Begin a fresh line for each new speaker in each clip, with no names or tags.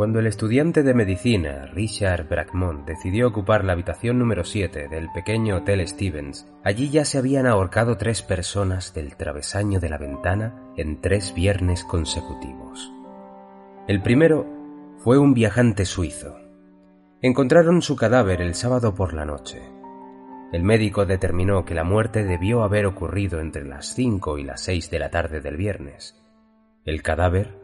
Cuando el estudiante de medicina Richard Brackmont decidió ocupar la habitación número 7 del pequeño Hotel Stevens, allí ya se habían ahorcado tres personas del travesaño de la ventana en tres viernes consecutivos. El primero fue un viajante suizo. Encontraron su cadáver el sábado por la noche. El médico determinó que la muerte debió haber ocurrido entre las 5 y las 6 de la tarde del viernes. El cadáver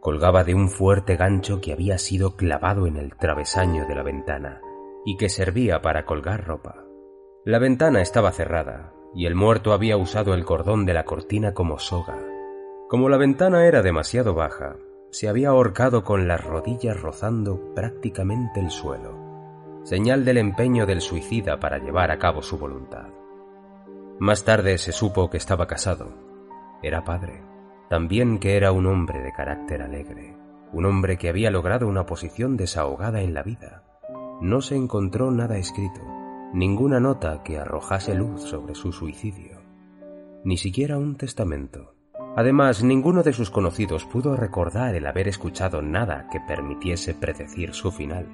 colgaba de un fuerte gancho que había sido clavado en el travesaño de la ventana y que servía para colgar ropa. La ventana estaba cerrada y el muerto había usado el cordón de la cortina como soga. Como la ventana era demasiado baja, se había ahorcado con las rodillas rozando prácticamente el suelo, señal del empeño del suicida para llevar a cabo su voluntad. Más tarde se supo que estaba casado. Era padre. También que era un hombre de carácter alegre, un hombre que había logrado una posición desahogada en la vida. No se encontró nada escrito, ninguna nota que arrojase luz sobre su suicidio, ni siquiera un testamento. Además, ninguno de sus conocidos pudo recordar el haber escuchado nada que permitiese predecir su final.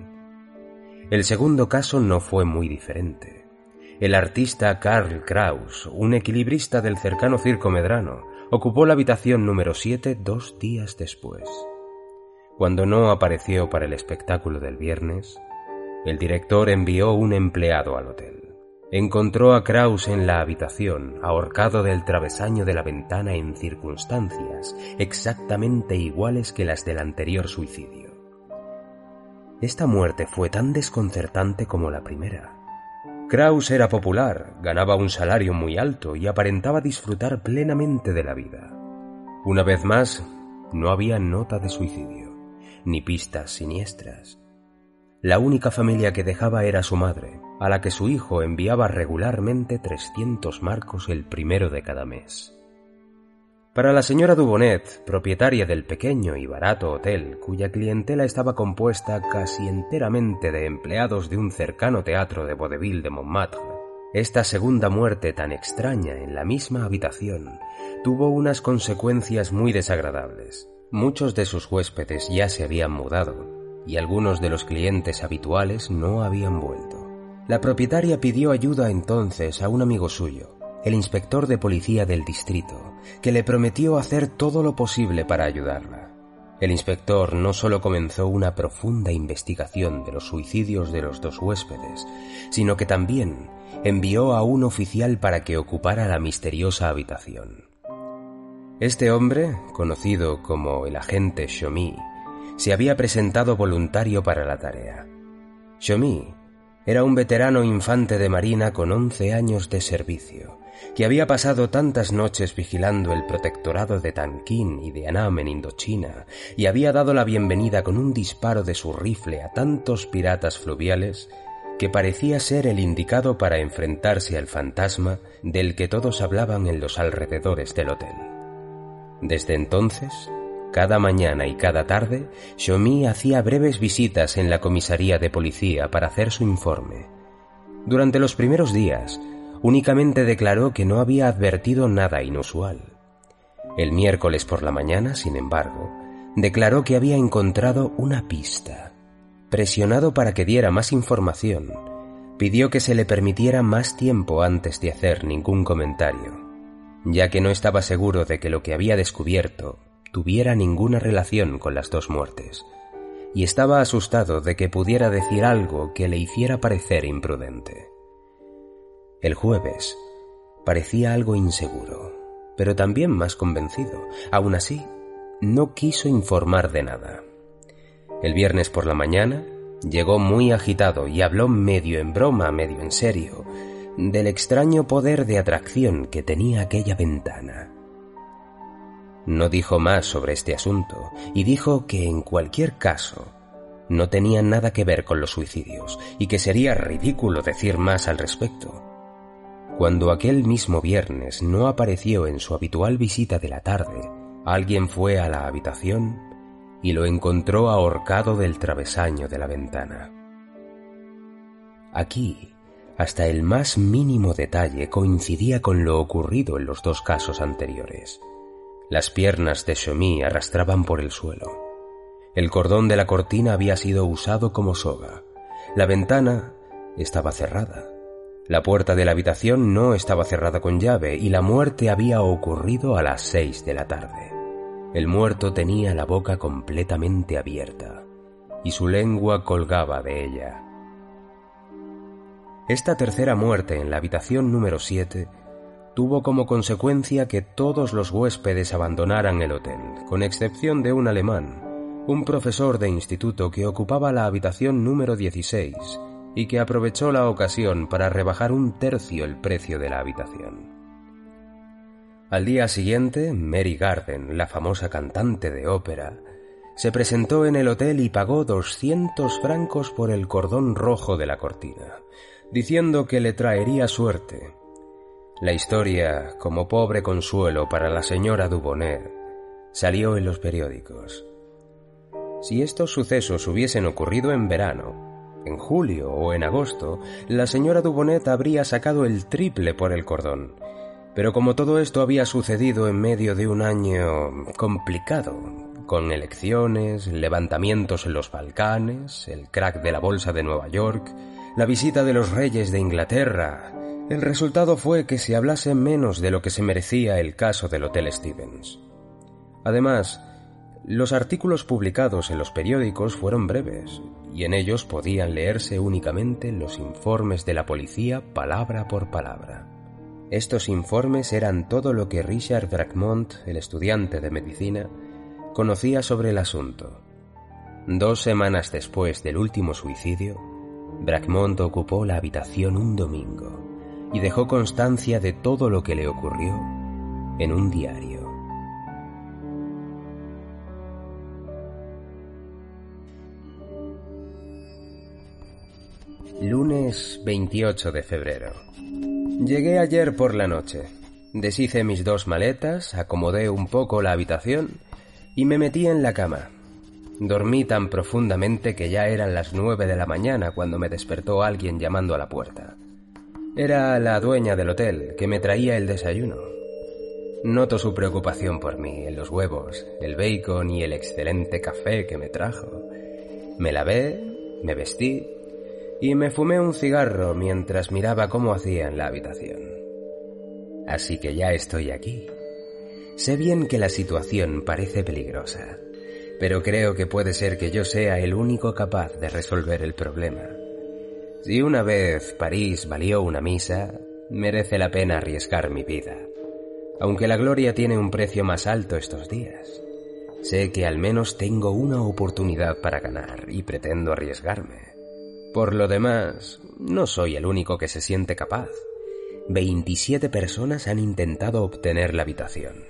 El segundo caso no fue muy diferente. El artista Karl Kraus, un equilibrista del cercano circo Medrano, ocupó la habitación número 7 dos días después. Cuando no apareció para el espectáculo del viernes, el director envió un empleado al hotel. Encontró a Kraus en la habitación, ahorcado del travesaño de la ventana en circunstancias exactamente iguales que las del anterior suicidio. Esta muerte fue tan desconcertante como la primera. Kraus era popular, ganaba un salario muy alto y aparentaba disfrutar plenamente de la vida. Una vez más, no había nota de suicidio, ni pistas siniestras. La única familia que dejaba era su madre, a la que su hijo enviaba regularmente 300 marcos el primero de cada mes. Para la señora Dubonet, propietaria del pequeño y barato hotel, cuya clientela estaba compuesta casi enteramente de empleados de un cercano teatro de vodevil de Montmartre, esta segunda muerte tan extraña en la misma habitación tuvo unas consecuencias muy desagradables. Muchos de sus huéspedes ya se habían mudado y algunos de los clientes habituales no habían vuelto. La propietaria pidió ayuda entonces a un amigo suyo, el inspector de policía del distrito, que le prometió hacer todo lo posible para ayudarla. El inspector no solo comenzó una profunda investigación de los suicidios de los dos huéspedes, sino que también envió a un oficial para que ocupara la misteriosa habitación. Este hombre, conocido como el agente Shomi, se había presentado voluntario para la tarea. Shomi era un veterano infante de marina con once años de servicio, que había pasado tantas noches vigilando el protectorado de Tanquín y de Annam en Indochina, y había dado la bienvenida con un disparo de su rifle a tantos piratas fluviales, que parecía ser el indicado para enfrentarse al fantasma del que todos hablaban en los alrededores del hotel. Desde entonces, cada mañana y cada tarde, Shomi hacía breves visitas en la comisaría de policía para hacer su informe. Durante los primeros días, únicamente declaró que no había advertido nada inusual. El miércoles por la mañana, sin embargo, declaró que había encontrado una pista. Presionado para que diera más información, pidió que se le permitiera más tiempo antes de hacer ningún comentario, ya que no estaba seguro de que lo que había descubierto tuviera ninguna relación con las dos muertes, y estaba asustado de que pudiera decir algo que le hiciera parecer imprudente. El jueves parecía algo inseguro, pero también más convencido. Aún así, no quiso informar de nada. El viernes por la mañana llegó muy agitado y habló medio en broma, medio en serio, del extraño poder de atracción que tenía aquella ventana. No dijo más sobre este asunto y dijo que en cualquier caso no tenía nada que ver con los suicidios y que sería ridículo decir más al respecto. Cuando aquel mismo viernes no apareció en su habitual visita de la tarde, alguien fue a la habitación y lo encontró ahorcado del travesaño de la ventana. Aquí, hasta el más mínimo detalle coincidía con lo ocurrido en los dos casos anteriores. Las piernas de Chomy arrastraban por el suelo. El cordón de la cortina había sido usado como soga. La ventana estaba cerrada. La puerta de la habitación no estaba cerrada con llave y la muerte había ocurrido a las seis de la tarde. El muerto tenía la boca completamente abierta y su lengua colgaba de ella. Esta tercera muerte en la habitación número 7 tuvo como consecuencia que todos los huéspedes abandonaran el hotel, con excepción de un alemán, un profesor de instituto que ocupaba la habitación número 16 y que aprovechó la ocasión para rebajar un tercio el precio de la habitación. Al día siguiente, Mary Garden, la famosa cantante de ópera, se presentó en el hotel y pagó 200 francos por el cordón rojo de la cortina, diciendo que le traería suerte la historia, como pobre consuelo para la señora Dubonnet, salió en los periódicos. Si estos sucesos hubiesen ocurrido en verano, en julio o en agosto, la señora Dubonnet habría sacado el triple por el cordón. Pero como todo esto había sucedido en medio de un año complicado, con elecciones, levantamientos en los Balcanes, el crack de la bolsa de Nueva York, la visita de los reyes de Inglaterra, el resultado fue que se hablase menos de lo que se merecía el caso del Hotel Stevens. Además, los artículos publicados en los periódicos fueron breves, y en ellos podían leerse únicamente los informes de la policía palabra por palabra. Estos informes eran todo lo que Richard Dragmont, el estudiante de medicina, conocía sobre el asunto. Dos semanas después del último suicidio, Bragmont ocupó la habitación un domingo y dejó constancia de todo lo que le ocurrió en un diario. Lunes 28 de febrero. Llegué ayer por la noche. Deshice mis dos maletas, acomodé un poco la habitación y me metí en la cama. Dormí tan profundamente que ya eran las nueve de la mañana cuando me despertó alguien llamando a la puerta. Era la dueña del hotel que me traía el desayuno. Noto su preocupación por mí en los huevos, el bacon y el excelente café que me trajo. Me lavé, me vestí y me fumé un cigarro mientras miraba cómo hacía en la habitación. Así que ya estoy aquí. Sé bien que la situación parece peligrosa, pero creo que puede ser que yo sea el único capaz de resolver el problema. Si una vez París valió una misa, merece la pena arriesgar mi vida. Aunque la gloria tiene un precio más alto estos días. Sé que al menos tengo una oportunidad para ganar y pretendo arriesgarme. Por lo demás, no soy el único que se siente capaz. 27 personas han intentado obtener la habitación.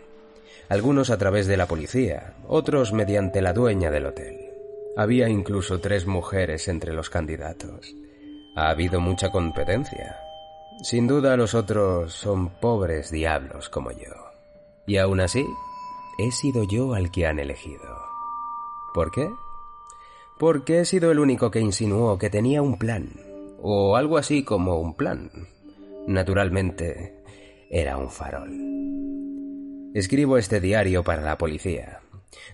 Algunos a través de la policía, otros mediante la dueña del hotel. Había incluso tres mujeres entre los candidatos. Ha habido mucha competencia. Sin duda los otros son pobres diablos como yo. Y aún así, he sido yo al que han elegido. ¿Por qué? Porque he sido el único que insinuó que tenía un plan, o algo así como un plan. Naturalmente, era un farol. Escribo este diario para la policía.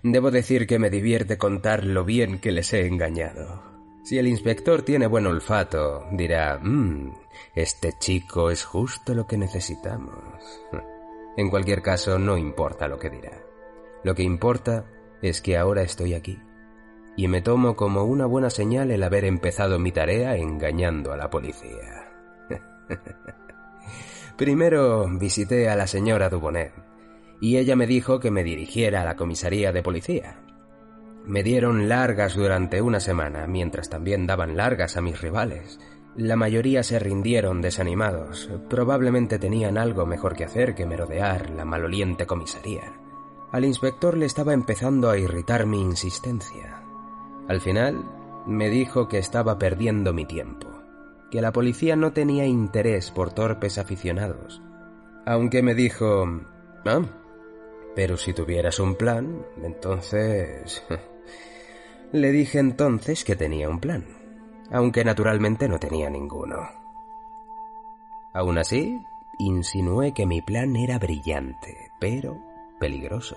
Debo decir que me divierte contar lo bien que les he engañado. Si el inspector tiene buen olfato, dirá, mmm, este chico es justo lo que necesitamos. En cualquier caso, no importa lo que dirá. Lo que importa es que ahora estoy aquí. Y me tomo como una buena señal el haber empezado mi tarea engañando a la policía. Primero visité a la señora Dubonet y ella me dijo que me dirigiera a la comisaría de policía. Me dieron largas durante una semana, mientras también daban largas a mis rivales. La mayoría se rindieron desanimados. Probablemente tenían algo mejor que hacer que merodear la maloliente comisaría. Al inspector le estaba empezando a irritar mi insistencia. Al final, me dijo que estaba perdiendo mi tiempo, que la policía no tenía interés por torpes aficionados. Aunque me dijo, ah, pero si tuvieras un plan, entonces... Le dije entonces que tenía un plan, aunque naturalmente no tenía ninguno. Aún así, insinué que mi plan era brillante, pero peligroso,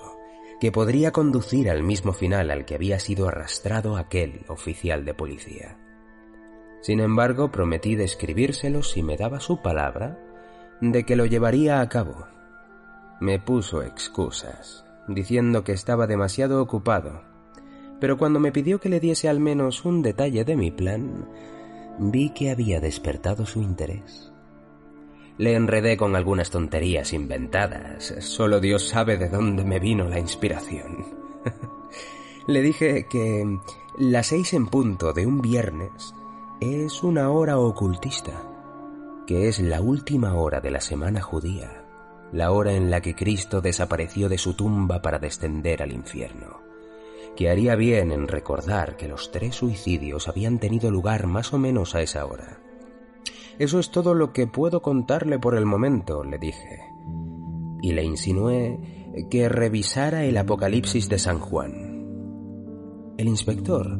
que podría conducir al mismo final al que había sido arrastrado aquel oficial de policía. Sin embargo, prometí describírselo si me daba su palabra de que lo llevaría a cabo. Me puso excusas, diciendo que estaba demasiado ocupado pero cuando me pidió que le diese al menos un detalle de mi plan, vi que había despertado su interés. Le enredé con algunas tonterías inventadas, solo Dios sabe de dónde me vino la inspiración. le dije que las seis en punto de un viernes es una hora ocultista, que es la última hora de la semana judía, la hora en la que Cristo desapareció de su tumba para descender al infierno que haría bien en recordar que los tres suicidios habían tenido lugar más o menos a esa hora. Eso es todo lo que puedo contarle por el momento, le dije. Y le insinué que revisara el Apocalipsis de San Juan. El inspector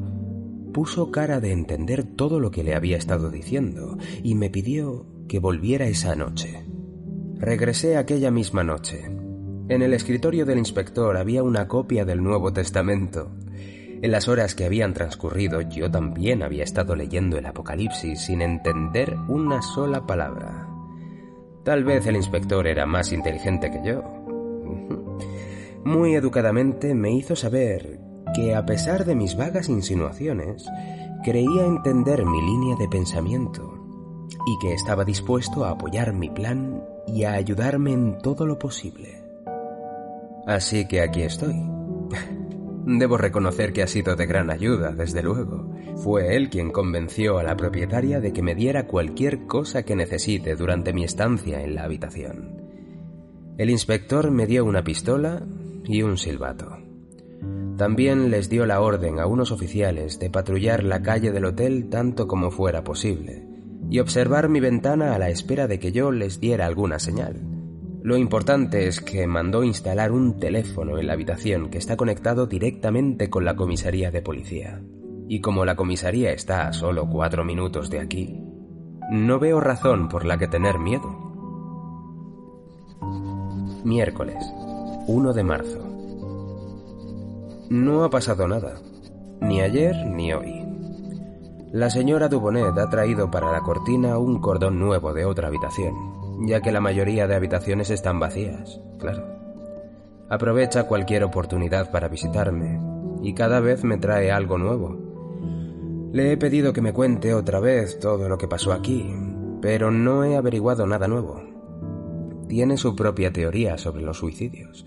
puso cara de entender todo lo que le había estado diciendo y me pidió que volviera esa noche. Regresé aquella misma noche en el escritorio del inspector había una copia del Nuevo Testamento. En las horas que habían transcurrido yo también había estado leyendo el Apocalipsis sin entender una sola palabra. Tal vez el inspector era más inteligente que yo. Muy educadamente me hizo saber que a pesar de mis vagas insinuaciones, creía entender mi línea de pensamiento y que estaba dispuesto a apoyar mi plan y a ayudarme en todo lo posible. Así que aquí estoy. Debo reconocer que ha sido de gran ayuda, desde luego. Fue él quien convenció a la propietaria de que me diera cualquier cosa que necesite durante mi estancia en la habitación. El inspector me dio una pistola y un silbato. También les dio la orden a unos oficiales de patrullar la calle del hotel tanto como fuera posible y observar mi ventana a la espera de que yo les diera alguna señal. Lo importante es que mandó instalar un teléfono en la habitación que está conectado directamente con la comisaría de policía. Y como la comisaría está a solo cuatro minutos de aquí, no veo razón por la que tener miedo. Miércoles, 1 de marzo. No ha pasado nada, ni ayer ni hoy. La señora Dubonet ha traído para la cortina un cordón nuevo de otra habitación, ya que la mayoría de habitaciones están vacías, claro. Aprovecha cualquier oportunidad para visitarme y cada vez me trae algo nuevo. Le he pedido que me cuente otra vez todo lo que pasó aquí, pero no he averiguado nada nuevo. Tiene su propia teoría sobre los suicidios.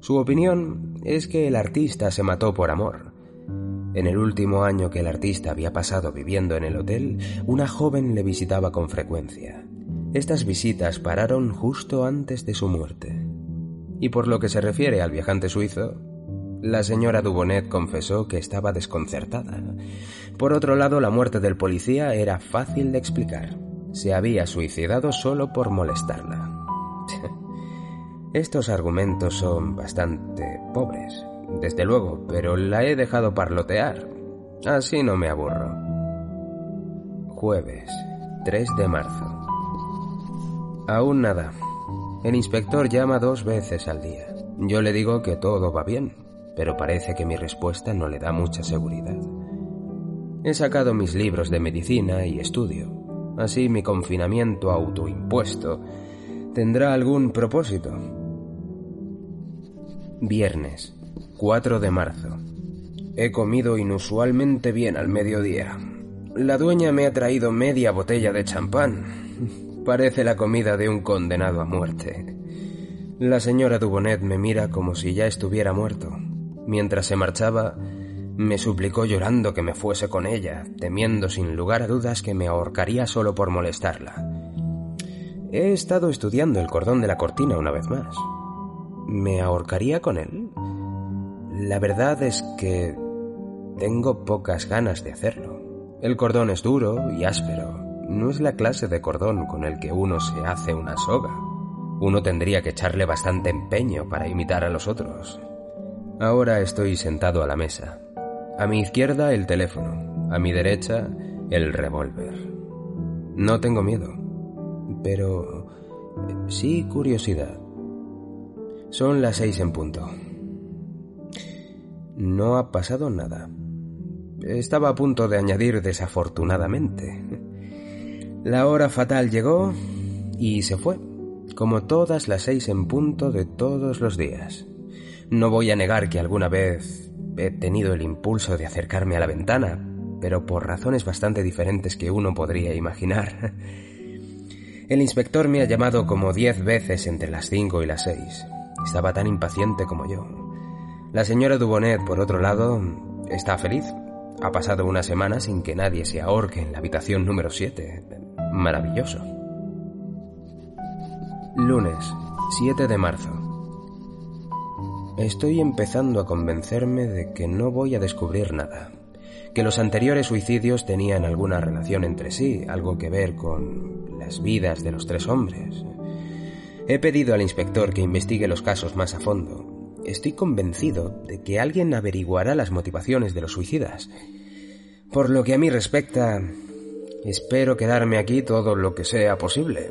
Su opinión es que el artista se mató por amor. En el último año que el artista había pasado viviendo en el hotel, una joven le visitaba con frecuencia. Estas visitas pararon justo antes de su muerte. Y por lo que se refiere al viajante suizo, la señora Dubonet confesó que estaba desconcertada. Por otro lado, la muerte del policía era fácil de explicar. Se había suicidado solo por molestarla. Estos argumentos son bastante pobres, desde luego, pero la he dejado parlotear. Así no me aburro. Jueves, 3 de marzo. Aún nada. El inspector llama dos veces al día. Yo le digo que todo va bien, pero parece que mi respuesta no le da mucha seguridad. He sacado mis libros de medicina y estudio. Así mi confinamiento autoimpuesto tendrá algún propósito. Viernes, 4 de marzo. He comido inusualmente bien al mediodía. La dueña me ha traído media botella de champán Parece la comida de un condenado a muerte. La señora Dubonet me mira como si ya estuviera muerto. Mientras se marchaba, me suplicó llorando que me fuese con ella, temiendo sin lugar a dudas que me ahorcaría solo por molestarla. He estado estudiando el cordón de la cortina una vez más. ¿Me ahorcaría con él? La verdad es que tengo pocas ganas de hacerlo. El cordón es duro y áspero. No es la clase de cordón con el que uno se hace una soga. Uno tendría que echarle bastante empeño para imitar a los otros. Ahora estoy sentado a la mesa. A mi izquierda el teléfono, a mi derecha el revólver. No tengo miedo, pero sí curiosidad. Son las seis en punto. No ha pasado nada. Estaba a punto de añadir desafortunadamente. La hora fatal llegó y se fue como todas las seis en punto de todos los días. No voy a negar que alguna vez he tenido el impulso de acercarme a la ventana, pero por razones bastante diferentes que uno podría imaginar. El inspector me ha llamado como diez veces entre las cinco y las seis. Estaba tan impaciente como yo. La señora Dubonet, por otro lado, está feliz. Ha pasado una semana sin que nadie se ahorque en la habitación número siete. Maravilloso. Lunes, 7 de marzo. Estoy empezando a convencerme de que no voy a descubrir nada, que los anteriores suicidios tenían alguna relación entre sí, algo que ver con las vidas de los tres hombres. He pedido al inspector que investigue los casos más a fondo. Estoy convencido de que alguien averiguará las motivaciones de los suicidas. Por lo que a mí respecta, espero quedarme aquí todo lo que sea posible.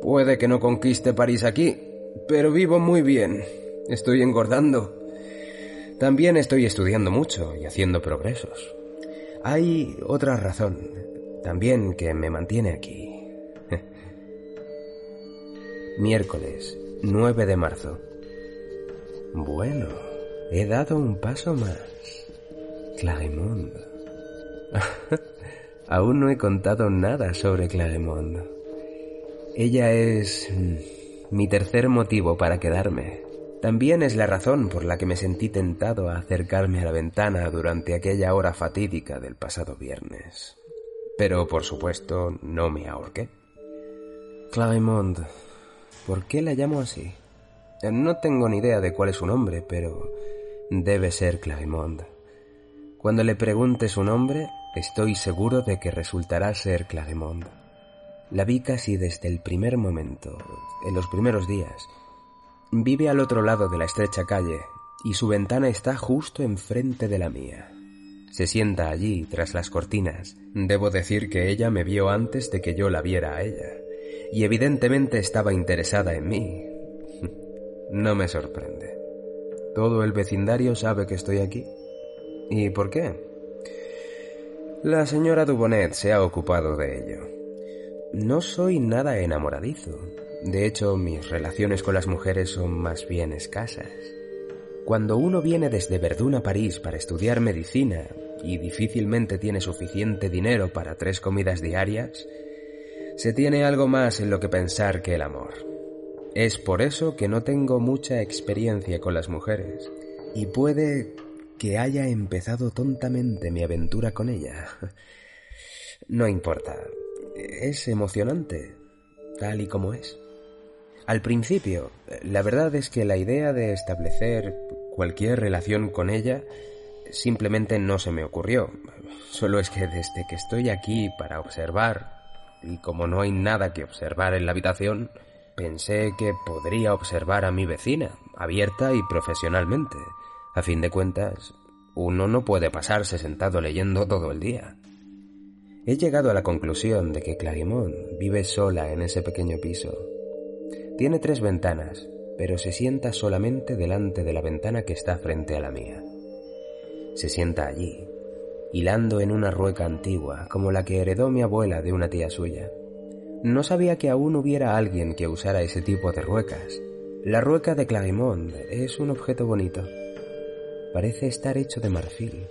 Puede que no conquiste París aquí, pero vivo muy bien. Estoy engordando. También estoy estudiando mucho y haciendo progresos. Hay otra razón, también que me mantiene aquí. Miércoles, 9 de marzo. Bueno, he dado un paso más. Claremont. Aún no he contado nada sobre Claremont. Ella es mm, mi tercer motivo para quedarme. También es la razón por la que me sentí tentado a acercarme a la ventana durante aquella hora fatídica del pasado viernes. Pero, por supuesto, no me ahorqué. Claremont. ¿Por qué la llamo así? No tengo ni idea de cuál es su nombre, pero debe ser Claremont. Cuando le pregunte su nombre, estoy seguro de que resultará ser Claremont. La vi casi desde el primer momento, en los primeros días. Vive al otro lado de la estrecha calle y su ventana está justo enfrente de la mía. Se sienta allí, tras las cortinas. Debo decir que ella me vio antes de que yo la viera a ella, y evidentemente estaba interesada en mí. No me sorprende. Todo el vecindario sabe que estoy aquí. ¿Y por qué? La señora Dubonet se ha ocupado de ello. No soy nada enamoradizo. De hecho, mis relaciones con las mujeres son más bien escasas. Cuando uno viene desde Verdún a París para estudiar medicina y difícilmente tiene suficiente dinero para tres comidas diarias, se tiene algo más en lo que pensar que el amor. Es por eso que no tengo mucha experiencia con las mujeres y puede que haya empezado tontamente mi aventura con ella. No importa, es emocionante, tal y como es. Al principio, la verdad es que la idea de establecer cualquier relación con ella simplemente no se me ocurrió. Solo es que desde que estoy aquí para observar, y como no hay nada que observar en la habitación, pensé que podría observar a mi vecina, abierta y profesionalmente. A fin de cuentas, uno no puede pasarse sentado leyendo todo el día. He llegado a la conclusión de que Clarimont vive sola en ese pequeño piso. Tiene tres ventanas, pero se sienta solamente delante de la ventana que está frente a la mía. Se sienta allí, hilando en una rueca antigua, como la que heredó mi abuela de una tía suya. No sabía que aún hubiera alguien que usara ese tipo de ruecas. La rueca de Clarimont es un objeto bonito. Parece estar hecho de marfil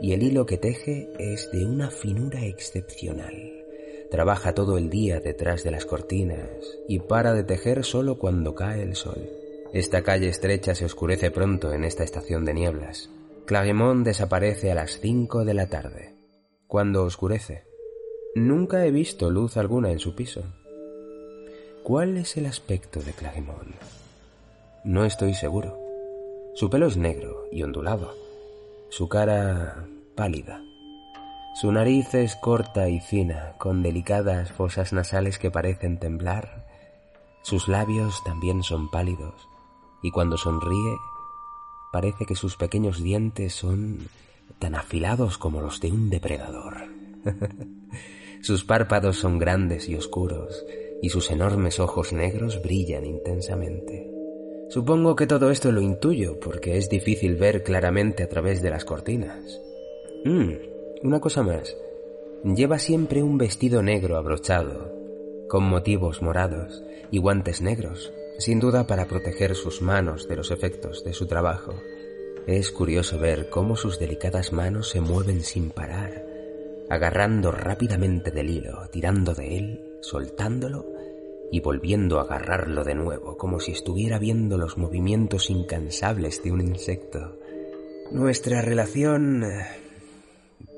y el hilo que teje es de una finura excepcional, Trabaja todo el día detrás de las cortinas y para de tejer solo cuando cae el sol. Esta calle estrecha se oscurece pronto en esta estación de nieblas. Clarimont desaparece a las cinco de la tarde. Cuando oscurece, nunca he visto luz alguna en su piso. ¿Cuál es el aspecto de Clarimont? No estoy seguro. Su pelo es negro y ondulado. Su cara pálida. Su nariz es corta y fina, con delicadas fosas nasales que parecen temblar. Sus labios también son pálidos, y cuando sonríe parece que sus pequeños dientes son tan afilados como los de un depredador. sus párpados son grandes y oscuros, y sus enormes ojos negros brillan intensamente. Supongo que todo esto lo intuyo porque es difícil ver claramente a través de las cortinas. Mm, una cosa más. Lleva siempre un vestido negro abrochado, con motivos morados y guantes negros, sin duda para proteger sus manos de los efectos de su trabajo. Es curioso ver cómo sus delicadas manos se mueven sin parar, agarrando rápidamente del hilo, tirando de él, soltándolo y volviendo a agarrarlo de nuevo, como si estuviera viendo los movimientos incansables de un insecto. Nuestra relación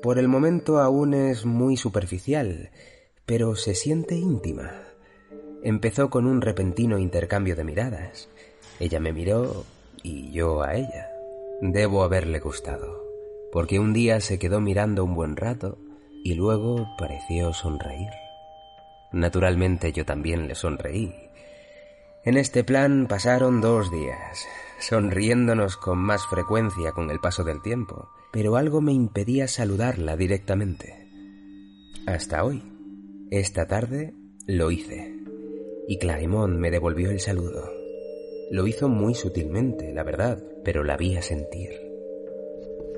por el momento aún es muy superficial, pero se siente íntima. Empezó con un repentino intercambio de miradas. Ella me miró y yo a ella. Debo haberle gustado, porque un día se quedó mirando un buen rato y luego pareció sonreír. Naturalmente yo también le sonreí. En este plan pasaron dos días, sonriéndonos con más frecuencia con el paso del tiempo pero algo me impedía saludarla directamente. Hasta hoy. Esta tarde lo hice, y Clarimont me devolvió el saludo. Lo hizo muy sutilmente, la verdad, pero la vi a sentir.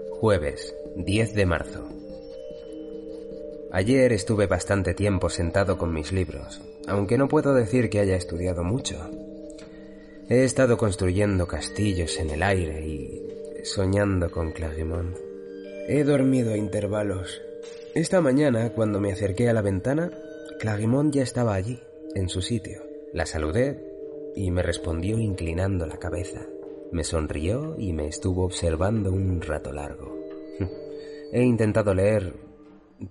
Jueves, 10 de marzo. Ayer estuve bastante tiempo sentado con mis libros, aunque no puedo decir que haya estudiado mucho. He estado construyendo castillos en el aire y soñando con Clarimont. He dormido a intervalos. Esta mañana, cuando me acerqué a la ventana, Clarimont ya estaba allí, en su sitio. La saludé y me respondió inclinando la cabeza. Me sonrió y me estuvo observando un rato largo. He intentado leer,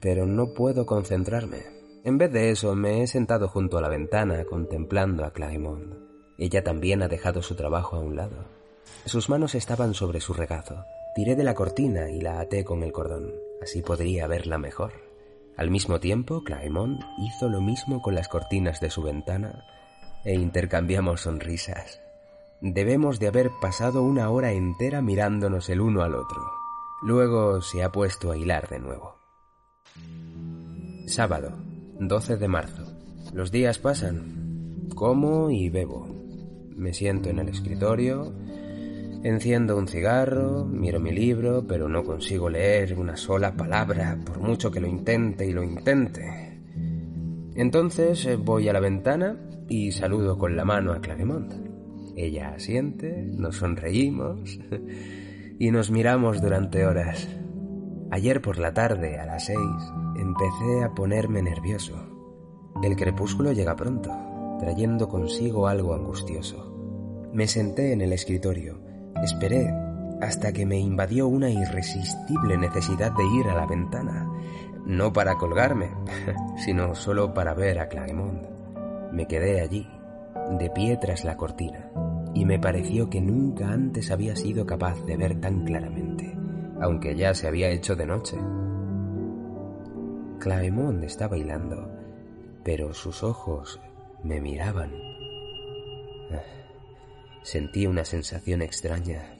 pero no puedo concentrarme. En vez de eso, me he sentado junto a la ventana contemplando a Clarimont. Ella también ha dejado su trabajo a un lado. Sus manos estaban sobre su regazo Tiré de la cortina y la até con el cordón. Así podría verla mejor. Al mismo tiempo, Claemont hizo lo mismo con las cortinas de su ventana e intercambiamos sonrisas. Debemos de haber pasado una hora entera mirándonos el uno al otro. Luego se ha puesto a hilar de nuevo. Sábado, 12 de marzo. Los días pasan. Como y bebo. Me siento en el escritorio, Enciendo un cigarro, miro mi libro, pero no consigo leer una sola palabra, por mucho que lo intente y lo intente. Entonces eh, voy a la ventana y saludo con la mano a Claremont. Ella asiente, nos sonreímos y nos miramos durante horas. Ayer por la tarde, a las seis, empecé a ponerme nervioso. El crepúsculo llega pronto, trayendo consigo algo angustioso. Me senté en el escritorio Esperé hasta que me invadió una irresistible necesidad de ir a la ventana, no para colgarme, sino solo para ver a Claremont. Me quedé allí, de pie tras la cortina, y me pareció que nunca antes había sido capaz de ver tan claramente, aunque ya se había hecho de noche. Claremont estaba bailando, pero sus ojos me miraban. Sentí una sensación extraña.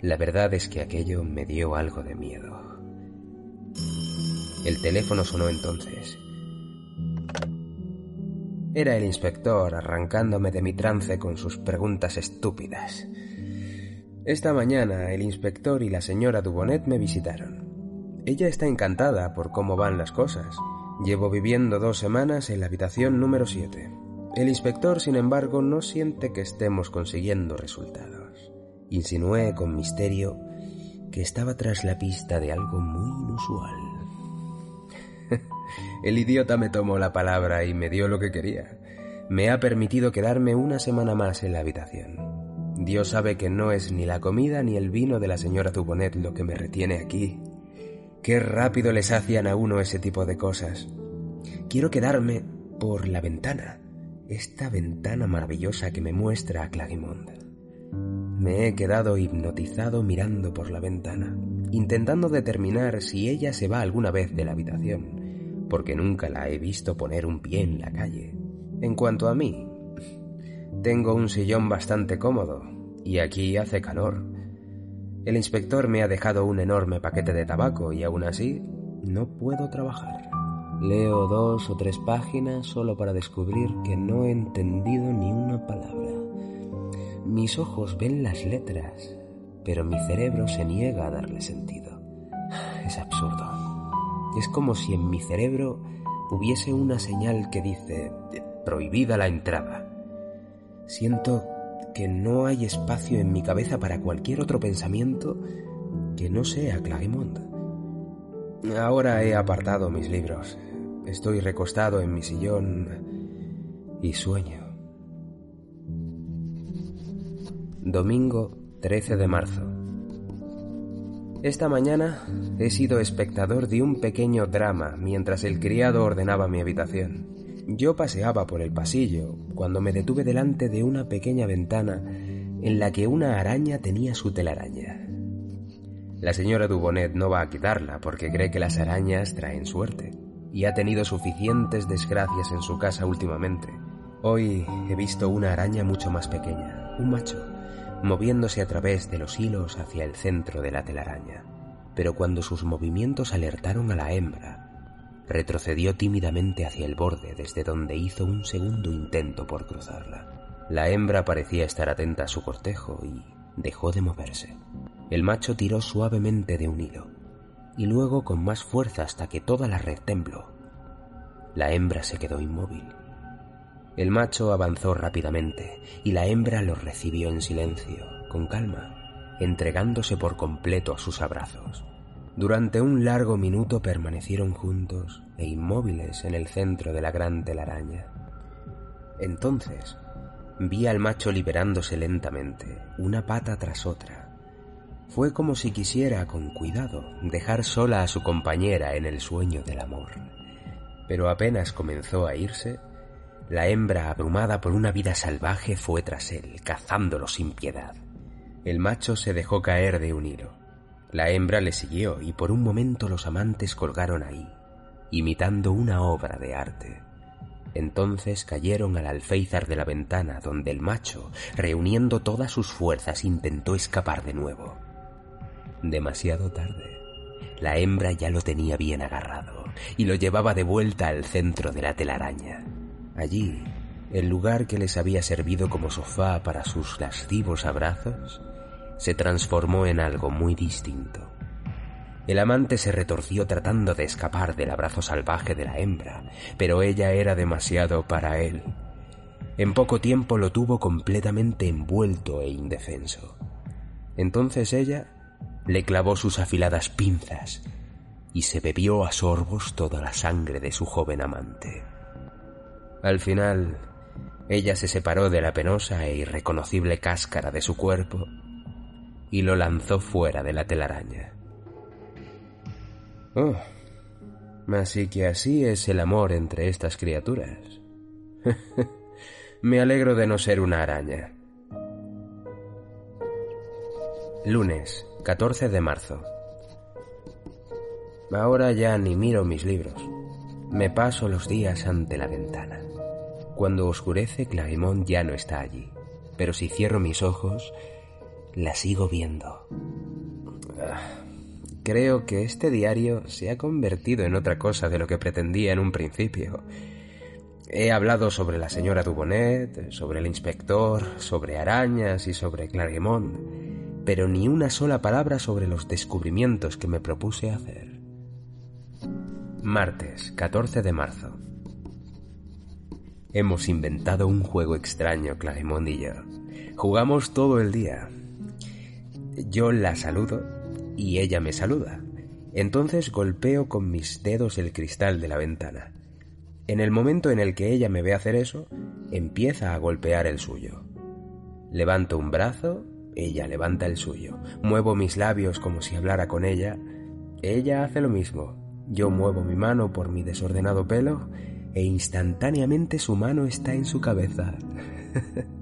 La verdad es que aquello me dio algo de miedo. El teléfono sonó entonces. Era el inspector arrancándome de mi trance con sus preguntas estúpidas. Esta mañana el inspector y la señora Dubonet me visitaron. Ella está encantada por cómo van las cosas. Llevo viviendo dos semanas en la habitación número 7. El inspector, sin embargo, no siente que estemos consiguiendo resultados. Insinué con misterio que estaba tras la pista de algo muy inusual. El idiota me tomó la palabra y me dio lo que quería. Me ha permitido quedarme una semana más en la habitación. Dios sabe que no es ni la comida ni el vino de la señora Zubonet lo que me retiene aquí. Qué rápido les hacían a uno ese tipo de cosas. Quiero quedarme por la ventana, esta ventana maravillosa que me muestra a Clarimond. Me he quedado hipnotizado mirando por la ventana, intentando determinar si ella se va alguna vez de la habitación, porque nunca la he visto poner un pie en la calle. En cuanto a mí, tengo un sillón bastante cómodo y aquí hace calor. El inspector me ha dejado un enorme paquete de tabaco y aún así no puedo trabajar. Leo dos o tres páginas solo para descubrir que no he entendido ni una palabra. Mis ojos ven las letras, pero mi cerebro se niega a darle sentido. Es absurdo. Es como si en mi cerebro hubiese una señal que dice prohibida la entrada. Siento que no hay espacio en mi cabeza para cualquier otro pensamiento que no sea Clarimond. Ahora he apartado mis libros. Estoy recostado en mi sillón y sueño. Domingo 13 de marzo. Esta mañana he sido espectador de un pequeño drama mientras el criado ordenaba mi habitación. Yo paseaba por el pasillo cuando me detuve delante de una pequeña ventana en la que una araña tenía su telaraña. La señora Dubonet no va a quitarla porque cree que las arañas traen suerte y ha tenido suficientes desgracias en su casa últimamente. Hoy he visto una araña mucho más pequeña, un macho, moviéndose a través de los hilos hacia el centro de la telaraña. Pero cuando sus movimientos alertaron a la hembra, retrocedió tímidamente hacia el borde desde donde hizo un segundo intento por cruzarla. La hembra parecía estar atenta a su cortejo y dejó de moverse. El macho tiró suavemente de un hilo y luego con más fuerza hasta que toda la red tembló. La hembra se quedó inmóvil. El macho avanzó rápidamente y la hembra lo recibió en silencio, con calma, entregándose por completo a sus abrazos. Durante un largo minuto permanecieron juntos e inmóviles en el centro de la gran telaraña. Entonces vi al macho liberándose lentamente, una pata tras otra. Fue como si quisiera, con cuidado, dejar sola a su compañera en el sueño del amor. Pero apenas comenzó a irse, la hembra, abrumada por una vida salvaje, fue tras él, cazándolo sin piedad. El macho se dejó caer de un hilo. La hembra le siguió y por un momento los amantes colgaron ahí, imitando una obra de arte. Entonces cayeron al alféizar de la ventana donde el macho, reuniendo todas sus fuerzas, intentó escapar de nuevo. Demasiado tarde. La hembra ya lo tenía bien agarrado y lo llevaba de vuelta al centro de la telaraña. Allí, el lugar que les había servido como sofá para sus lascivos abrazos, se transformó en algo muy distinto. El amante se retorció tratando de escapar del abrazo salvaje de la hembra, pero ella era demasiado para él. En poco tiempo lo tuvo completamente envuelto e indefenso. Entonces ella le clavó sus afiladas pinzas y se bebió a sorbos toda la sangre de su joven amante. Al final, ella se separó de la penosa e irreconocible cáscara de su cuerpo y lo lanzó fuera de la telaraña. Oh, así que así es el amor entre estas criaturas. Me alegro de no ser una araña. Lunes, 14 de marzo. Ahora ya ni miro mis libros. Me paso los días ante la ventana. Cuando oscurece, Clarimont ya no está allí, pero si cierro mis ojos, la sigo viendo. Ah, creo que este diario se ha convertido en otra cosa de lo que pretendía en un principio. He hablado sobre la señora Dubonet, sobre el inspector, sobre arañas y sobre Clarimont, pero ni una sola palabra sobre los descubrimientos que me propuse hacer. Martes, 14 de marzo. Hemos inventado un juego extraño, Clarimond y yo. Jugamos todo el día. Yo la saludo y ella me saluda. Entonces golpeo con mis dedos el cristal de la ventana. En el momento en el que ella me ve hacer eso, empieza a golpear el suyo. Levanto un brazo, ella levanta el suyo. Muevo mis labios como si hablara con ella. Ella hace lo mismo. Yo muevo mi mano por mi desordenado pelo e instantáneamente su mano está en su cabeza.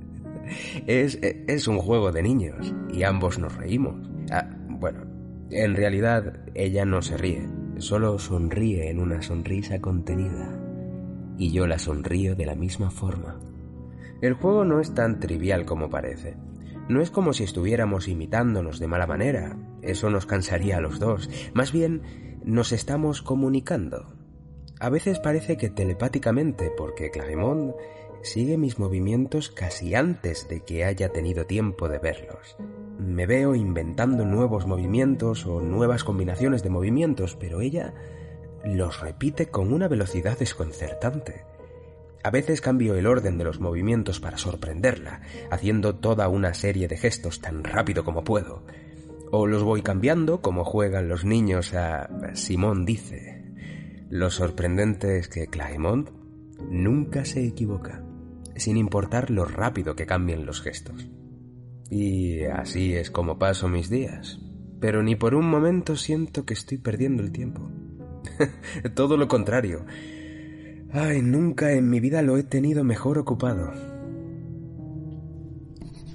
es, es un juego de niños y ambos nos reímos. Ah, bueno, en realidad ella no se ríe, solo sonríe en una sonrisa contenida. Y yo la sonrío de la misma forma. El juego no es tan trivial como parece. No es como si estuviéramos imitándonos de mala manera, eso nos cansaría a los dos. Más bien, nos estamos comunicando. A veces parece que telepáticamente, porque Claremont sigue mis movimientos casi antes de que haya tenido tiempo de verlos. Me veo inventando nuevos movimientos o nuevas combinaciones de movimientos, pero ella los repite con una velocidad desconcertante. A veces cambio el orden de los movimientos para sorprenderla, haciendo toda una serie de gestos tan rápido como puedo. O los voy cambiando como juegan los niños a Simón dice. Lo sorprendente es que Claremont nunca se equivoca, sin importar lo rápido que cambien los gestos. Y así es como paso mis días, pero ni por un momento siento que estoy perdiendo el tiempo. Todo lo contrario, Ay, nunca en mi vida lo he tenido mejor ocupado.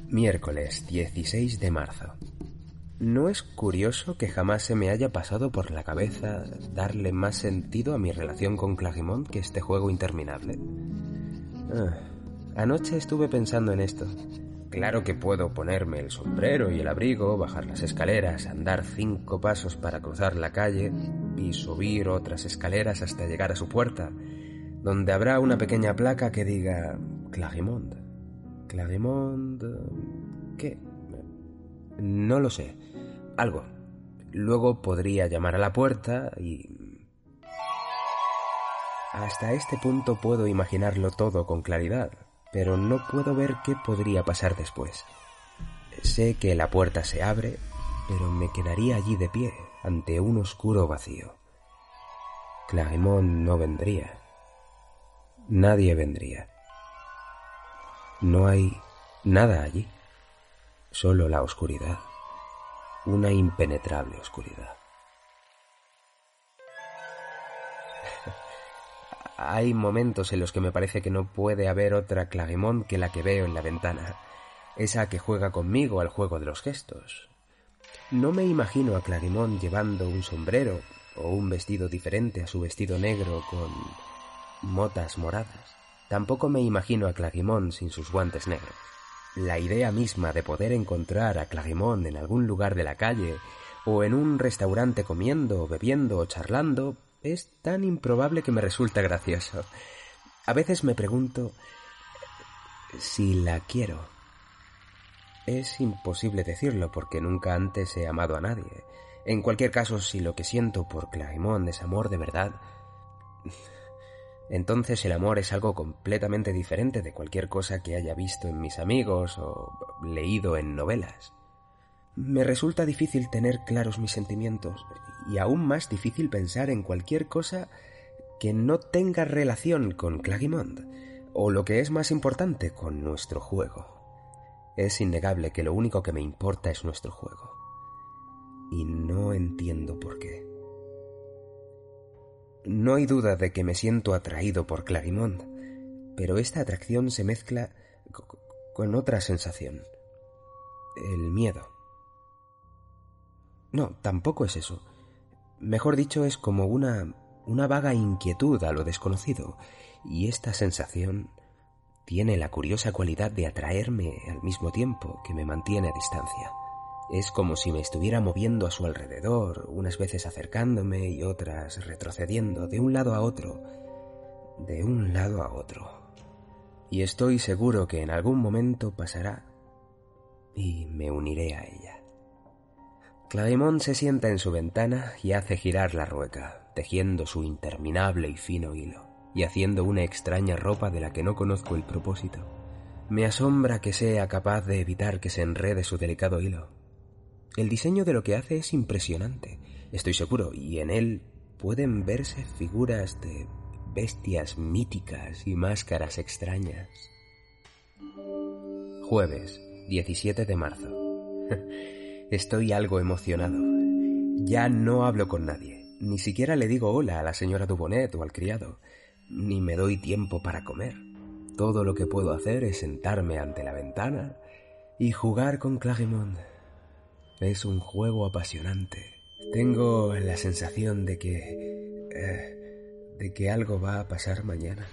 Miércoles 16 de marzo. ¿No es curioso que jamás se me haya pasado por la cabeza darle más sentido a mi relación con Clarimont que este juego interminable? Ah, anoche estuve pensando en esto. Claro que puedo ponerme el sombrero y el abrigo, bajar las escaleras, andar cinco pasos para cruzar la calle y subir otras escaleras hasta llegar a su puerta donde habrá una pequeña placa que diga Clarimond. Clarimond... ¿Qué? No lo sé. Algo. Luego podría llamar a la puerta y... Hasta este punto puedo imaginarlo todo con claridad, pero no puedo ver qué podría pasar después. Sé que la puerta se abre, pero me quedaría allí de pie, ante un oscuro vacío. Clarimond no vendría nadie vendría. No hay nada allí, solo la oscuridad, una impenetrable oscuridad. Hay momentos en los que me parece que no puede haber otra Clarimont que la que veo en la ventana, esa que juega conmigo al juego de los gestos. No me imagino a Clarimont llevando un sombrero o un vestido diferente a su vestido negro con motas moradas. Tampoco me imagino a Clarimont sin sus guantes negros. La idea misma de poder encontrar a Clarimont en algún lugar de la calle, o en un restaurante comiendo, bebiendo o charlando, es tan improbable que me resulta gracioso. A veces me pregunto si la quiero. Es imposible decirlo porque nunca antes he amado a nadie. En cualquier caso, si lo que siento por Clarimont es amor de verdad, entonces el amor es algo completamente diferente de cualquier cosa que haya visto en mis amigos o leído en novelas. Me resulta difícil tener claros mis sentimientos y aún más difícil pensar en cualquier cosa que no tenga relación con Clarimond o lo que es más importante con nuestro juego. Es innegable que lo único que me importa es nuestro juego. Y no entiendo por qué. No hay duda de que me siento atraído por Clarimond, pero esta atracción se mezcla con otra sensación. El miedo. No, tampoco es eso. Mejor dicho, es como una, una vaga inquietud a lo desconocido, y esta sensación tiene la curiosa cualidad de atraerme al mismo tiempo que me mantiene a distancia. Es como si me estuviera moviendo a su alrededor, unas veces acercándome y otras retrocediendo de un lado a otro, de un lado a otro. Y estoy seguro que en algún momento pasará y me uniré a ella. Clarimont se sienta en su ventana y hace girar la rueca, tejiendo su interminable y fino hilo, y haciendo una extraña ropa de la que no conozco el propósito. Me asombra que sea capaz de evitar que se enrede su delicado hilo, el diseño de lo que hace es impresionante. estoy seguro, y en él pueden verse figuras de bestias míticas y máscaras extrañas. Jueves, 17 de marzo. Estoy algo emocionado. Ya no hablo con nadie. Ni siquiera le digo hola a la señora Dubonet o al criado. Ni me doy tiempo para comer. Todo lo que puedo hacer es sentarme ante la ventana y jugar con Clarimond. Es un juego apasionante. Tengo la sensación de que... Eh, de que algo va a pasar mañana.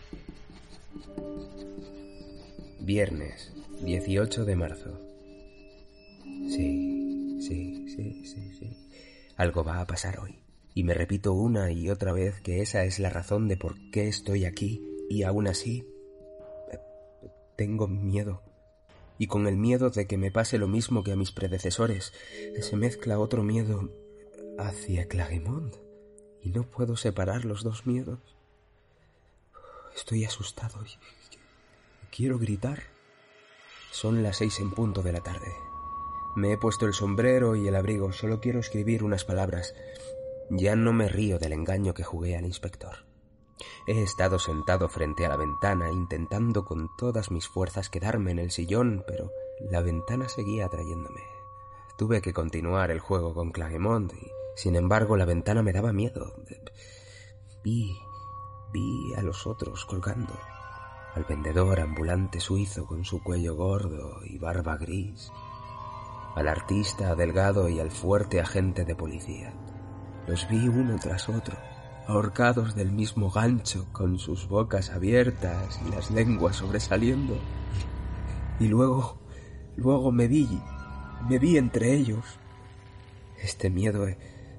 Viernes, 18 de marzo. Sí, sí, sí, sí, sí. Algo va a pasar hoy. Y me repito una y otra vez que esa es la razón de por qué estoy aquí y aún así eh, tengo miedo. Y con el miedo de que me pase lo mismo que a mis predecesores, se mezcla otro miedo hacia Clarimond. Y no puedo separar los dos miedos. Estoy asustado y quiero gritar. Son las seis en punto de la tarde. Me he puesto el sombrero y el abrigo, solo quiero escribir unas palabras. Ya no me río del engaño que jugué al inspector. He estado sentado frente a la ventana intentando con todas mis fuerzas quedarme en el sillón, pero la ventana seguía atrayéndome. Tuve que continuar el juego con Clagemont y, sin embargo, la ventana me daba miedo. Vi, vi a los otros colgando. Al vendedor ambulante suizo con su cuello gordo y barba gris, al artista delgado y al fuerte agente de policía. Los vi uno tras otro, ahorcados del mismo gancho, con sus bocas abiertas y las lenguas sobresaliendo. Y luego, luego me vi, me vi entre ellos. Este miedo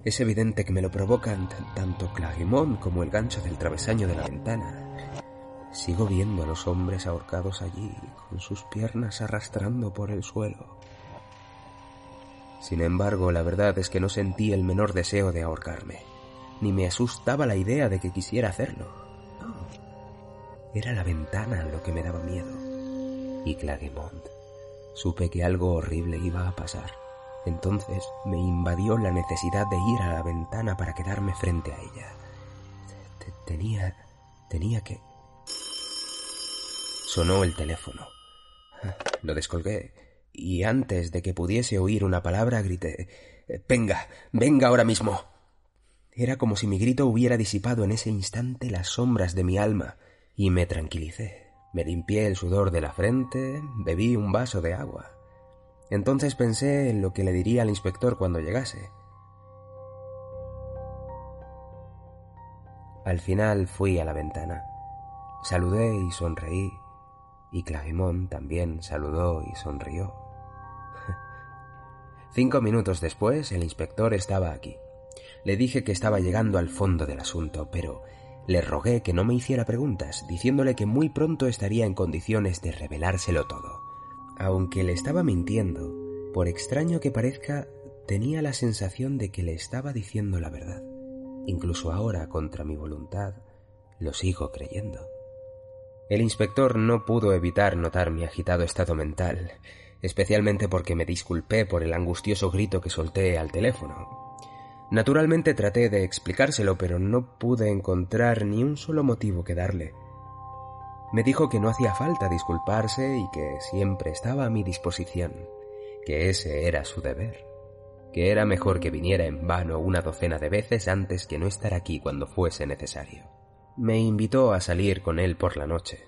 es evidente que me lo provocan tanto Clarimón como el gancho del travesaño de la ventana. Sigo viendo a los hombres ahorcados allí, con sus piernas arrastrando por el suelo. Sin embargo, la verdad es que no sentí el menor deseo de ahorcarme, ni me asustaba la idea de que quisiera hacerlo. Era la ventana lo que me daba miedo. Y Clagemont. Supe que algo horrible iba a pasar. Entonces me invadió la necesidad de ir a la ventana para quedarme frente a ella. Tenía... tenía que... Sonó el teléfono. Lo descolgué y antes de que pudiese oír una palabra grité Venga, venga ahora mismo. Era como si mi grito hubiera disipado en ese instante las sombras de mi alma, y me tranquilicé. Me limpié el sudor de la frente, bebí un vaso de agua. Entonces pensé en lo que le diría al inspector cuando llegase. Al final fui a la ventana. Saludé y sonreí, y Clavimón también saludó y sonrió. Cinco minutos después, el inspector estaba aquí. Le dije que estaba llegando al fondo del asunto, pero le rogué que no me hiciera preguntas, diciéndole que muy pronto estaría en condiciones de revelárselo todo. Aunque le estaba mintiendo, por extraño que parezca, tenía la sensación de que le estaba diciendo la verdad. Incluso ahora, contra mi voluntad, lo sigo creyendo. El inspector no pudo evitar notar mi agitado estado mental especialmente porque me disculpé por el angustioso grito que solté al teléfono. Naturalmente traté de explicárselo, pero no pude encontrar ni un solo motivo que darle. Me dijo que no hacía falta disculparse y que siempre estaba a mi disposición, que ese era su deber, que era mejor que viniera en vano una docena de veces antes que no estar aquí cuando fuese necesario. Me invitó a salir con él por la noche.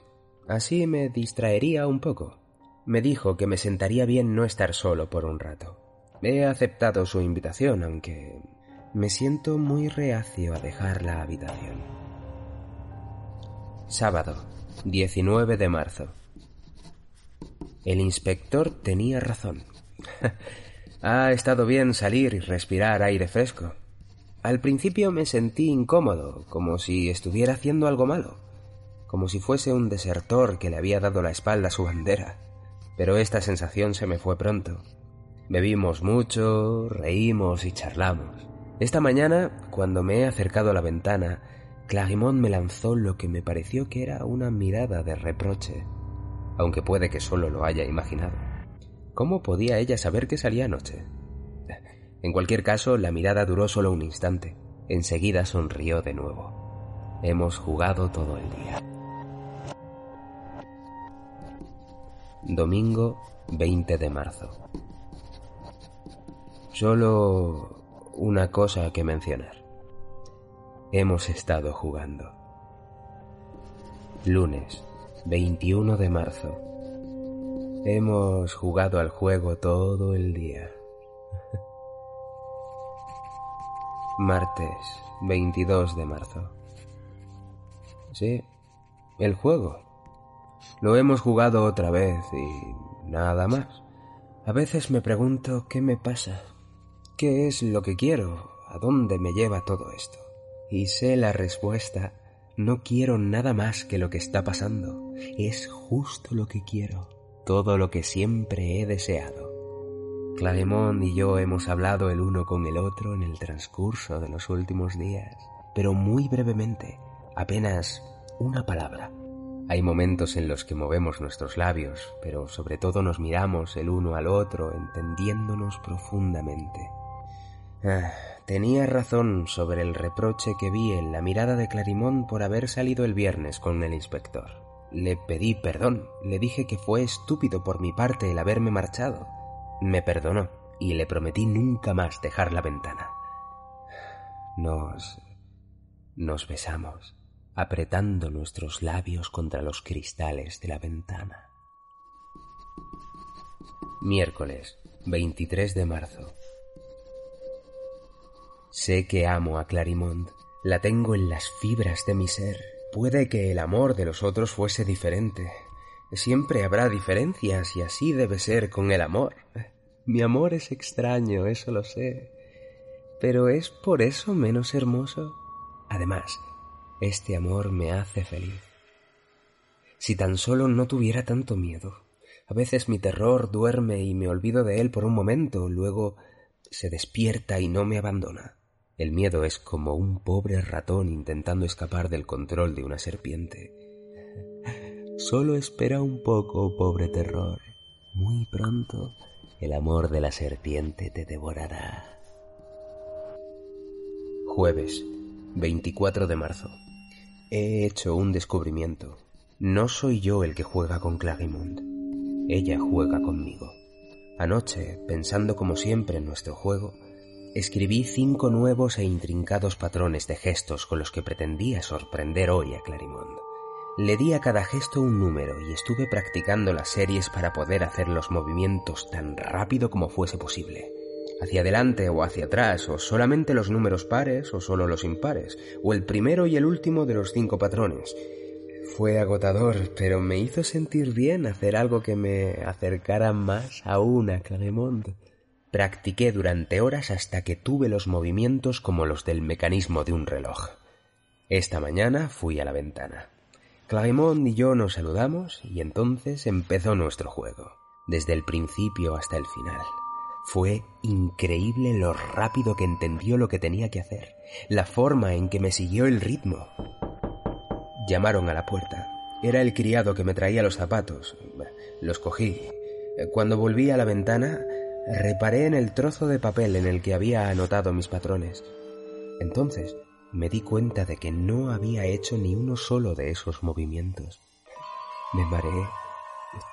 Así me distraería un poco. Me dijo que me sentaría bien no estar solo por un rato. He aceptado su invitación, aunque me siento muy reacio a dejar la habitación. Sábado, 19 de marzo. El inspector tenía razón. ha estado bien salir y respirar aire fresco. Al principio me sentí incómodo, como si estuviera haciendo algo malo, como si fuese un desertor que le había dado la espalda a su bandera pero esta sensación se me fue pronto. Bebimos mucho, reímos y charlamos. Esta mañana, cuando me he acercado a la ventana, Clarimont me lanzó lo que me pareció que era una mirada de reproche, aunque puede que solo lo haya imaginado. ¿Cómo podía ella saber que salía anoche? En cualquier caso, la mirada duró solo un instante. Enseguida sonrió de nuevo. Hemos jugado todo el día. Domingo 20 de marzo. Solo una cosa que mencionar. Hemos estado jugando. Lunes 21 de marzo. Hemos jugado al juego todo el día. Martes 22 de marzo. Sí, el juego. Lo hemos jugado otra vez y nada más. A veces me pregunto qué me pasa, qué es lo que quiero, a dónde me lleva todo esto. Y sé la respuesta, no quiero nada más que lo que está pasando. Es justo lo que quiero, todo lo que siempre he deseado. Claremont y yo hemos hablado el uno con el otro en el transcurso de los últimos días, pero muy brevemente, apenas una palabra. Hay momentos en los que movemos nuestros labios, pero sobre todo nos miramos el uno al otro, entendiéndonos profundamente. Ah, tenía razón sobre el reproche que vi en la mirada de Clarimón por haber salido el viernes con el inspector. Le pedí perdón, le dije que fue estúpido por mi parte el haberme marchado. Me perdonó y le prometí nunca más dejar la ventana. Nos... nos besamos apretando nuestros labios contra los cristales de la ventana. Miércoles 23 de marzo. Sé que amo a Clarimond, la tengo en las fibras de mi ser. Puede que el amor de los otros fuese diferente. Siempre habrá diferencias y así debe ser con el amor. Mi amor es extraño, eso lo sé. Pero ¿es por eso menos hermoso? Además, este amor me hace feliz. Si tan solo no tuviera tanto miedo. A veces mi terror duerme y me olvido de él por un momento, luego se despierta y no me abandona. El miedo es como un pobre ratón intentando escapar del control de una serpiente. Solo espera un poco, pobre terror. Muy pronto el amor de la serpiente te devorará. Jueves, 24 de marzo. He hecho un descubrimiento. No soy yo el que juega con Clarimond. Ella juega conmigo. Anoche, pensando como siempre en nuestro juego, escribí cinco nuevos e intrincados patrones de gestos con los que pretendía sorprender hoy a Clarimond. Le di a cada gesto un número y estuve practicando las series para poder hacer los movimientos tan rápido como fuese posible hacia adelante o hacia atrás, o solamente los números pares o solo los impares, o el primero y el último de los cinco patrones. Fue agotador, pero me hizo sentir bien hacer algo que me acercara más aún a Claremont. Practiqué durante horas hasta que tuve los movimientos como los del mecanismo de un reloj. Esta mañana fui a la ventana. Claremont y yo nos saludamos y entonces empezó nuestro juego, desde el principio hasta el final. Fue increíble lo rápido que entendió lo que tenía que hacer, la forma en que me siguió el ritmo. Llamaron a la puerta. Era el criado que me traía los zapatos. Los cogí. Cuando volví a la ventana, reparé en el trozo de papel en el que había anotado mis patrones. Entonces me di cuenta de que no había hecho ni uno solo de esos movimientos. Me mareé.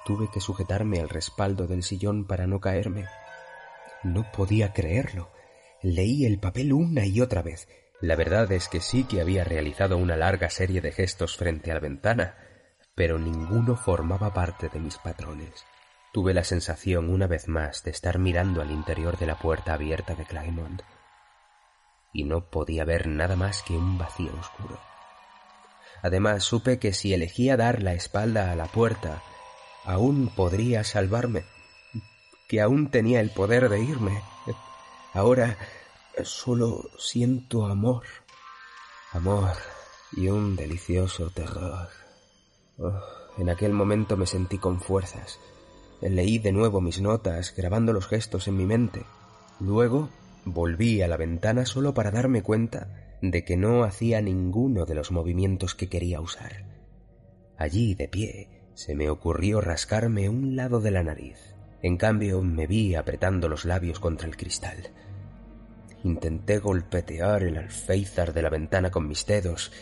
Tuve que sujetarme al respaldo del sillón para no caerme. No podía creerlo. Leí el papel una y otra vez. La verdad es que sí que había realizado una larga serie de gestos frente a la ventana, pero ninguno formaba parte de mis patrones. Tuve la sensación una vez más de estar mirando al interior de la puerta abierta de Claymont, y no podía ver nada más que un vacío oscuro. Además supe que si elegía dar la espalda a la puerta, aún podría salvarme que aún tenía el poder de irme. Ahora solo siento amor, amor y un delicioso terror. Oh, en aquel momento me sentí con fuerzas. Leí de nuevo mis notas, grabando los gestos en mi mente. Luego volví a la ventana solo para darme cuenta de que no hacía ninguno de los movimientos que quería usar. Allí, de pie, se me ocurrió rascarme un lado de la nariz. En cambio, me vi apretando los labios contra el cristal. Intenté golpetear el alféizar de la ventana con mis dedos.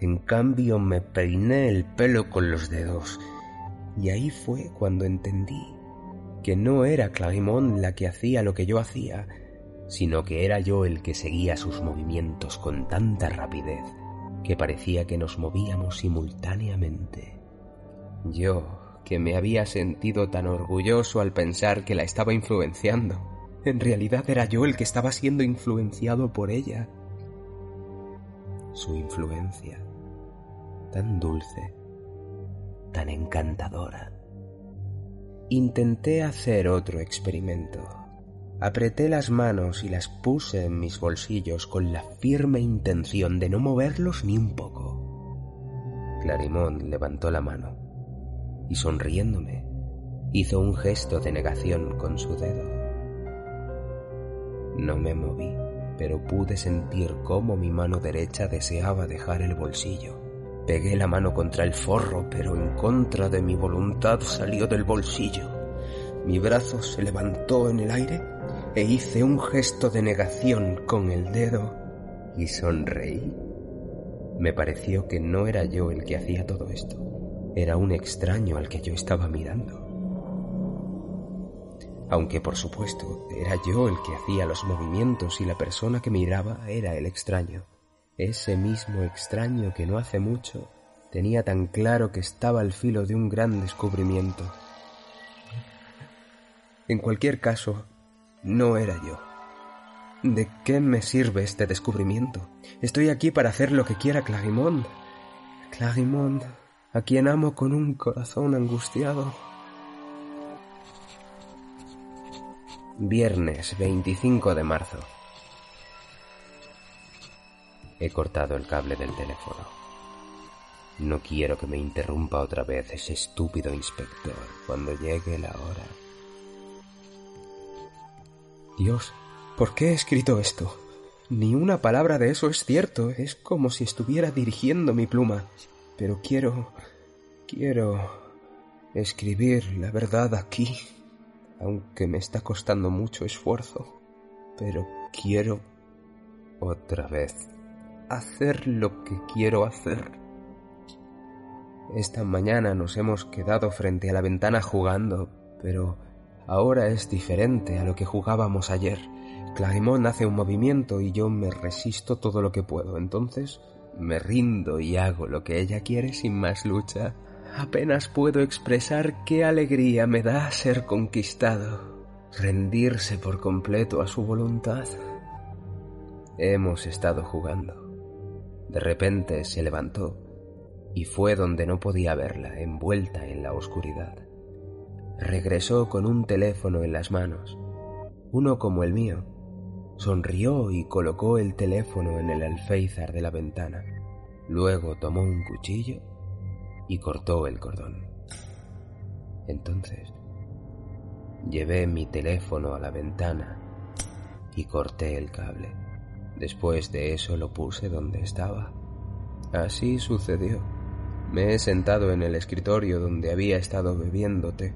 En cambio me peiné el pelo con los dedos. Y ahí fue cuando entendí que no era Clarimón la que hacía lo que yo hacía, sino que era yo el que seguía sus movimientos con tanta rapidez que parecía que nos movíamos simultáneamente. Yo, que me había sentido tan orgulloso al pensar que la estaba influenciando, en realidad era yo el que estaba siendo influenciado por ella. Su influencia, tan dulce, tan encantadora. Intenté hacer otro experimento. Apreté las manos y las puse en mis bolsillos con la firme intención de no moverlos ni un poco. Clarimón levantó la mano y sonriéndome hizo un gesto de negación con su dedo. No me moví, pero pude sentir cómo mi mano derecha deseaba dejar el bolsillo. Pegué la mano contra el forro, pero en contra de mi voluntad salió del bolsillo. Mi brazo se levantó en el aire e hice un gesto de negación con el dedo y sonreí. Me pareció que no era yo el que hacía todo esto, era un extraño al que yo estaba mirando. Aunque por supuesto era yo el que hacía los movimientos y la persona que miraba era el extraño. Ese mismo extraño que no hace mucho tenía tan claro que estaba al filo de un gran descubrimiento. En cualquier caso, no era yo. ¿De qué me sirve este descubrimiento? Estoy aquí para hacer lo que quiera Clarimond. Clarimond, a quien amo con un corazón angustiado. Viernes 25 de marzo. He cortado el cable del teléfono. No quiero que me interrumpa otra vez ese estúpido inspector cuando llegue la hora. Dios, ¿por qué he escrito esto? Ni una palabra de eso es cierto. Es como si estuviera dirigiendo mi pluma. Pero quiero... quiero... escribir la verdad aquí. Aunque me está costando mucho esfuerzo. Pero quiero... otra vez hacer lo que quiero hacer. Esta mañana nos hemos quedado frente a la ventana jugando, pero ahora es diferente a lo que jugábamos ayer. Clarimón hace un movimiento y yo me resisto todo lo que puedo. Entonces me rindo y hago lo que ella quiere sin más lucha. Apenas puedo expresar qué alegría me da ser conquistado, rendirse por completo a su voluntad. Hemos estado jugando. De repente se levantó y fue donde no podía verla, envuelta en la oscuridad. Regresó con un teléfono en las manos, uno como el mío. Sonrió y colocó el teléfono en el alféizar de la ventana. Luego tomó un cuchillo y cortó el cordón. Entonces llevé mi teléfono a la ventana y corté el cable. Después de eso lo puse donde estaba. Así sucedió. Me he sentado en el escritorio donde había estado bebiendo té.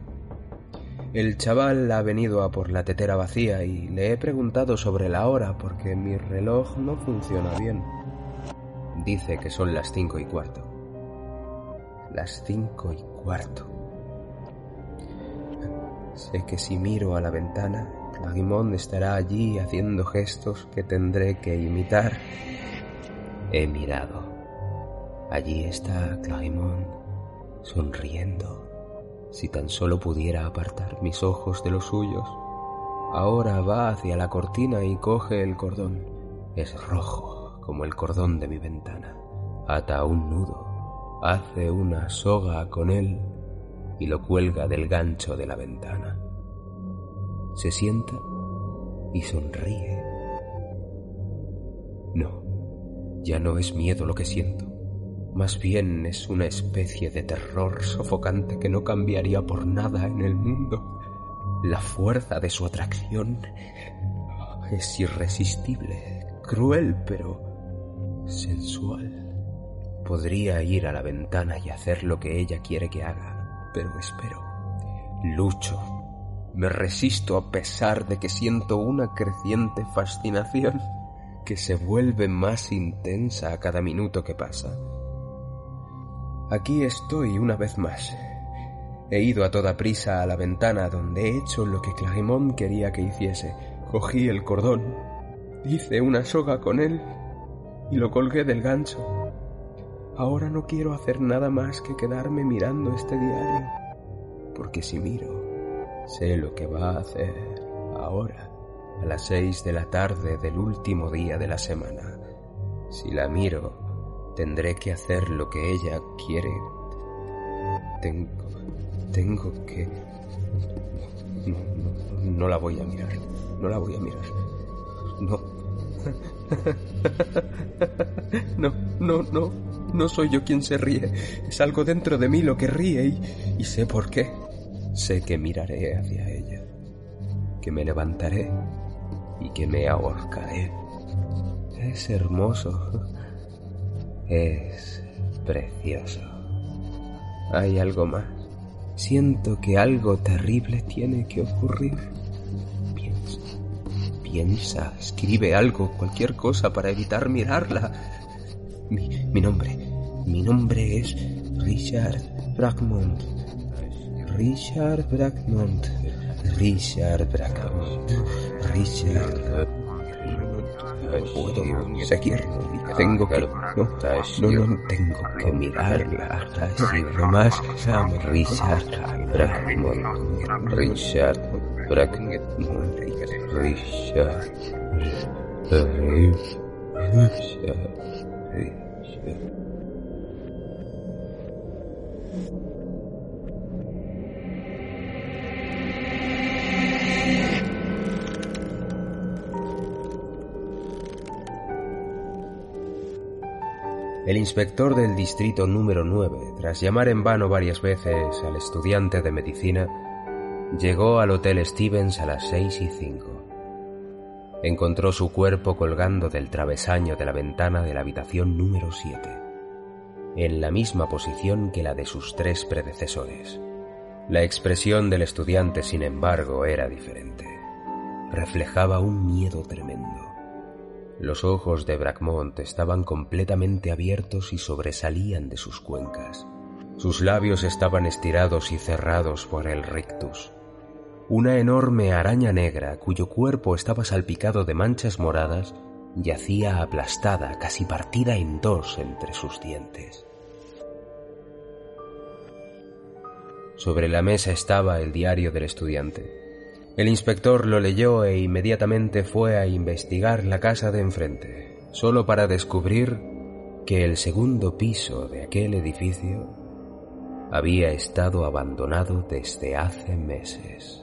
El chaval ha venido a por la tetera vacía y le he preguntado sobre la hora porque mi reloj no funciona bien. Dice que son las cinco y cuarto. Las cinco y cuarto. Sé que si miro a la ventana Clarimón estará allí haciendo gestos que tendré que imitar. He mirado. Allí está Clarimón, sonriendo. Si tan solo pudiera apartar mis ojos de los suyos. Ahora va hacia la cortina y coge el cordón. Es rojo, como el cordón de mi ventana. Ata un nudo, hace una soga con él y lo cuelga del gancho de la ventana se sienta y sonríe. No, ya no es miedo lo que siento, más bien es una especie de terror sofocante que no cambiaría por nada en el mundo. La fuerza de su atracción es irresistible, cruel, pero sensual. Podría ir a la ventana y hacer lo que ella quiere que haga, pero espero, lucho Me resisto a pesar de que siento una creciente fascinación que se vuelve más intensa a cada minuto que pasa. Aquí estoy una vez más. He ido a toda prisa a la ventana donde he hecho lo que Clarimont quería que hiciese. Cogí el cordón, hice una soga con él y lo colgué del gancho. Ahora no quiero hacer nada más que quedarme mirando este diario, porque si miro, sé lo que va a hacer ahora, a las seis de la tarde del último día de la semana. Si la miro, tendré que hacer lo que ella quiere. Tengo, tengo que... No, no, no la voy a mirar, no la voy a mirar. No, no, no, no, no soy yo quien se ríe. Es algo dentro de mí lo que ríe y, y sé por qué. Sé que miraré hacia ella, que me levantaré y que me ahorcaré. Es hermoso. Es precioso. Hay algo más. Siento que algo terrible tiene que ocurrir. Piensa, piensa, escribe algo, cualquier cosa para evitar mirarla. Mi, nombre, mi nombre es Richard Brackmont. Richard Brackmont. Richard Brackmont. Richard. Puedo seguir. Tengo que. No, no, no tengo que mirarla. Así nomás. Richard Brackmont. Richard Brackmont. Richard. Richard. Richard. El inspector del distrito número 9, tras llamar en vano varias veces al estudiante de medicina, llegó al Hotel Stevens a las seis y cinco. Encontró su cuerpo colgando del travesaño de la ventana de la habitación número 7, en la misma posición que la de sus tres predecesores. La expresión del estudiante, sin embargo, era diferente. Reflejaba un miedo tremendo. Los ojos de Brackmont estaban completamente abiertos y sobresalían de sus cuencas. Sus labios estaban estirados y cerrados por el rictus. Una enorme araña negra, cuyo cuerpo estaba salpicado de manchas moradas, yacía aplastada, casi partida en dos entre sus dientes. Sobre la mesa estaba el diario del estudiante. El inspector lo leyó e inmediatamente fue a investigar la casa de enfrente, solo para descubrir que el segundo piso de aquel edificio había estado abandonado desde hace meses.